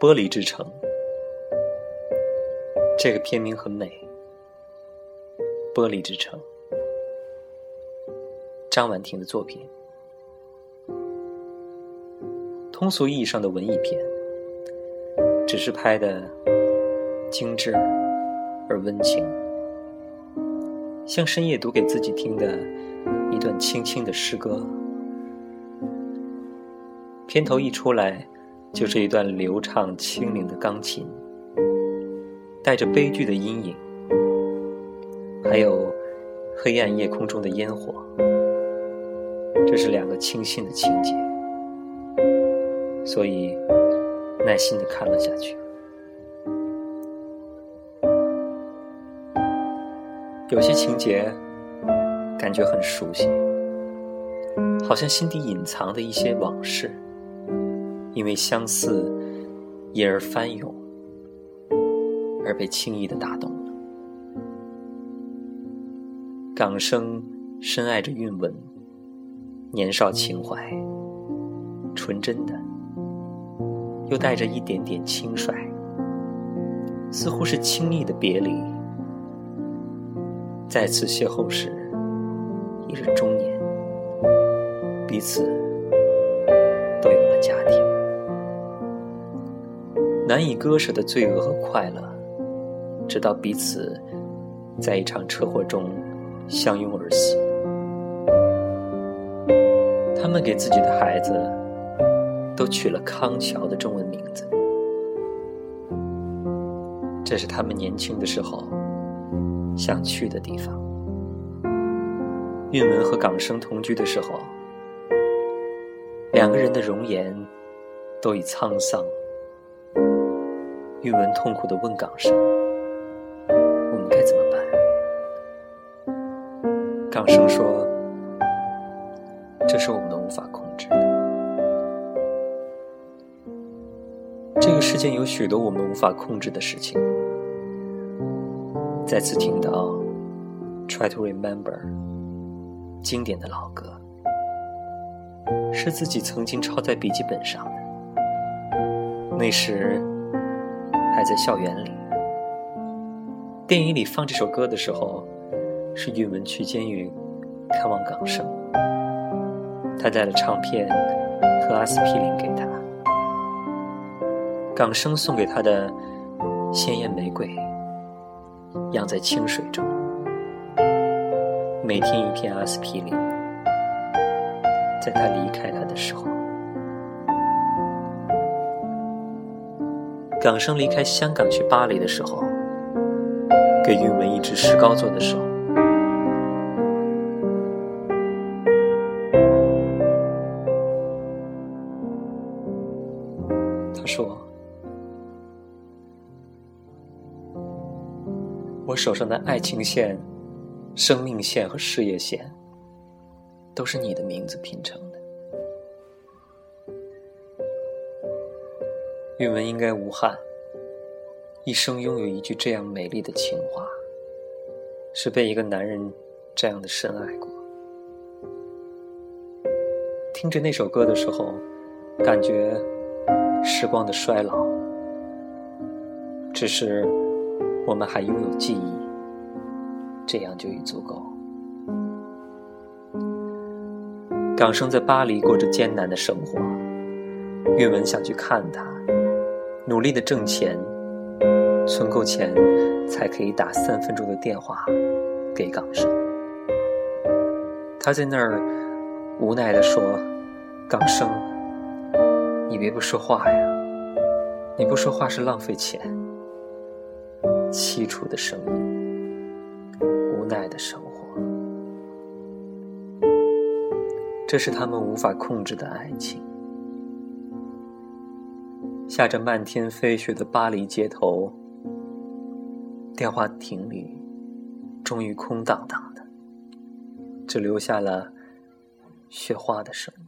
玻璃之城》这个片名很美，《玻璃之城》，张婉婷的作品，通俗意义上的文艺片，只是拍的精致而温情，像深夜读给自己听的一段轻轻的诗歌。片头一出来，就是一段流畅轻灵的钢琴，带着悲剧的阴影，还有黑暗夜空中的烟火。这是两个清新的情节，所以耐心的看了下去。有些情节感觉很熟悉，好像心底隐藏的一些往事。因为相似，因而翻涌，而被轻易的打动了。港生深爱着韵文，年少情怀，纯真的，又带着一点点轻率，似乎是轻易的别离。再次邂逅时，已是中年，彼此难以割舍的罪恶和快乐，直到彼此在一场车祸中相拥而死。他们给自己的孩子都取了康桥的中文名字，这是他们年轻的时候想去的地方。韵文和港生同居的时候，两个人的容颜都已沧桑。玉文痛苦的问港生：“我们该怎么办？”港生说：“这是我们无法控制的。这个世间有许多我们无法控制的事情。”再次听到《Try to Remember》经典的老歌，是自己曾经抄在笔记本上的。那时。在校园里，电影里放这首歌的时候，是韵文去监狱看望港生，他带了唱片和阿司匹林给他，港生送给他的鲜艳玫瑰，养在清水中，每天一片阿司匹林，在他离开他的时候。港生离开香港去巴黎的时候，给韵文一只石膏做的手。他说：“我手上的爱情线、生命线和事业线，都是你的名字拼成的。”韵文应该无憾，一生拥有一句这样美丽的情话，是被一个男人这样的深爱过。听着那首歌的时候，感觉时光的衰老，只是我们还拥有记忆，这样就已足够。港生在巴黎过着艰难的生活，韵文想去看他。努力的挣钱，存够钱，才可以打三分钟的电话给港生。他在那儿无奈的说：“港生，你别不说话呀，你不说话是浪费钱。”凄楚的声音，无奈的生活，这是他们无法控制的爱情。下着漫天飞雪的巴黎街头，电话亭里终于空荡荡的，只留下了雪花的声音。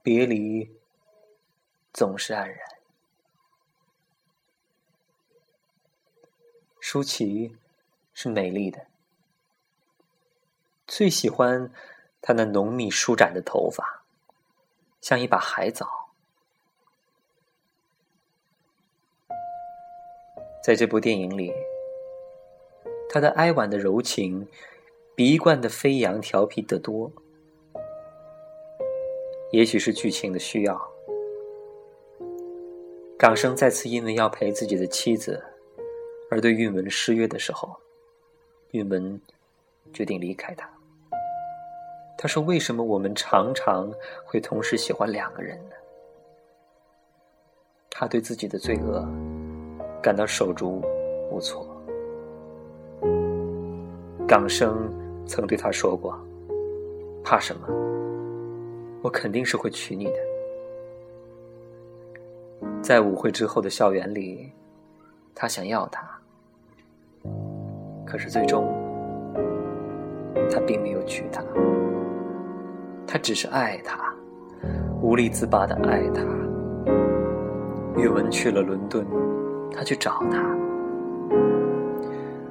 别离总是黯然。舒淇是美丽的，最喜欢。他那浓密舒展的头发，像一把海藻。在这部电影里，他的哀婉的柔情，比一贯的飞扬调皮得多。也许是剧情的需要，港生再次因为要陪自己的妻子，而对韵文失约的时候，韵文决定离开他。他说：“为什么我们常常会同时喜欢两个人呢？”他对自己的罪恶感到手足无措。港生曾对他说过：“怕什么？”我肯定是会娶你的。在舞会之后的校园里，他想要她，可是最终他并没有娶她。他只是爱她，无力自拔的爱她。宇文去了伦敦，他去找她，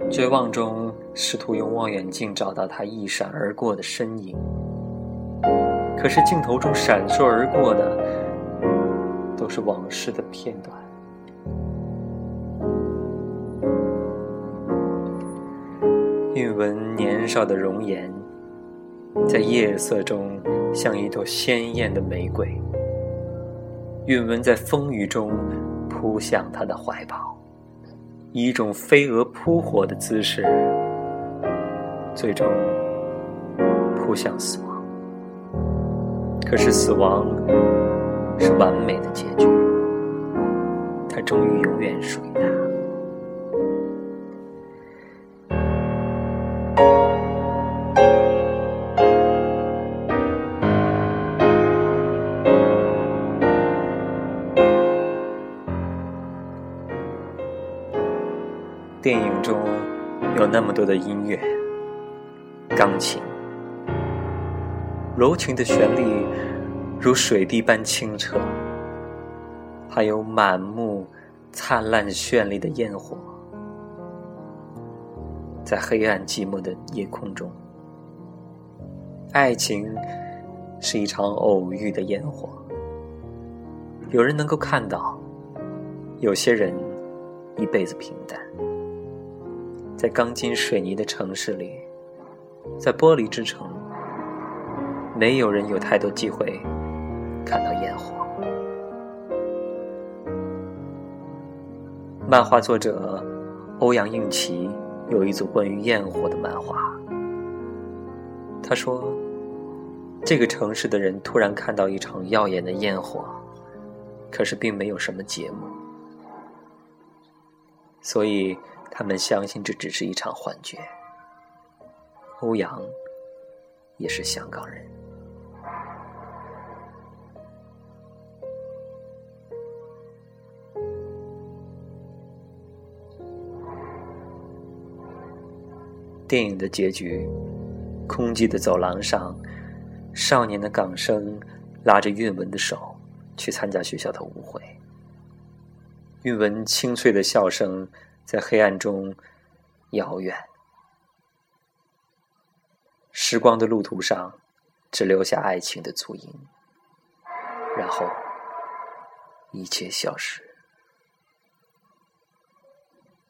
绝望中试图用望远镜找到她一闪而过的身影。可是镜头中闪烁而过的，都是往事的片段。韵文年少的容颜，在夜色中像一朵鲜艳的玫瑰。韵文在风雨中扑向他的怀抱，以一种飞蛾扑火的姿势，最终扑向死亡。可是死亡是完美的结局，他终于永远属于他。有那么多的音乐，钢琴。柔情的旋律如水滴般清澈，还有满目灿烂绚丽的烟火，在黑暗寂寞的夜空中，爱情是一场偶遇的烟火。有人能够看到，有些人一辈子平淡，在钢筋水泥的城市里，在玻璃之城。没有人有太多机会看到烟火。漫画作者欧阳应奇有一组关于焰火的漫画。他说：“这个城市的人突然看到一场耀眼的焰火，可是并没有什么节目，所以他们相信这只是一场幻觉。”欧阳也是香港人。电影的结局，空寂的走廊上，少年的港生拉着韵文的手去参加学校的舞会。韵文清脆的笑声在黑暗中遥远，时光的路途上只留下爱情的足印，然后一切消失。